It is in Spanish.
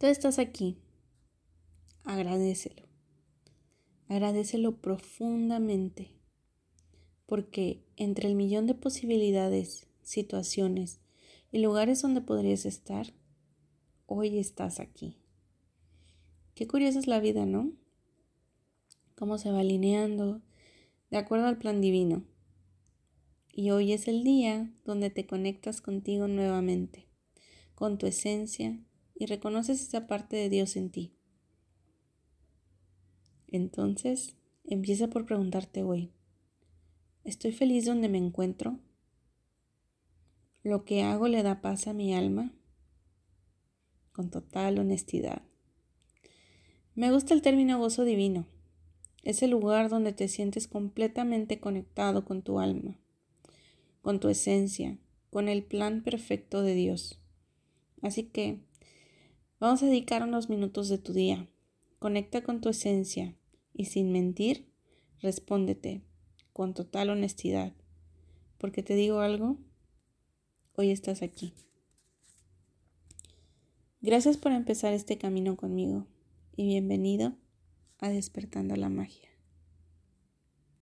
Tú estás aquí. Agradecelo. Agradecelo profundamente. Porque entre el millón de posibilidades, situaciones y lugares donde podrías estar, hoy estás aquí. Qué curiosa es la vida, ¿no? Cómo se va alineando de acuerdo al plan divino. Y hoy es el día donde te conectas contigo nuevamente, con tu esencia, y reconoces esa parte de Dios en ti. Entonces, empieza por preguntarte hoy, ¿estoy feliz donde me encuentro? ¿Lo que hago le da paz a mi alma? Con total honestidad. Me gusta el término gozo divino. Es el lugar donde te sientes completamente conectado con tu alma, con tu esencia, con el plan perfecto de Dios. Así que Vamos a dedicar unos minutos de tu día. Conecta con tu esencia y sin mentir, respóndete con total honestidad. Porque te digo algo, hoy estás aquí. Gracias por empezar este camino conmigo y bienvenido a Despertando la Magia.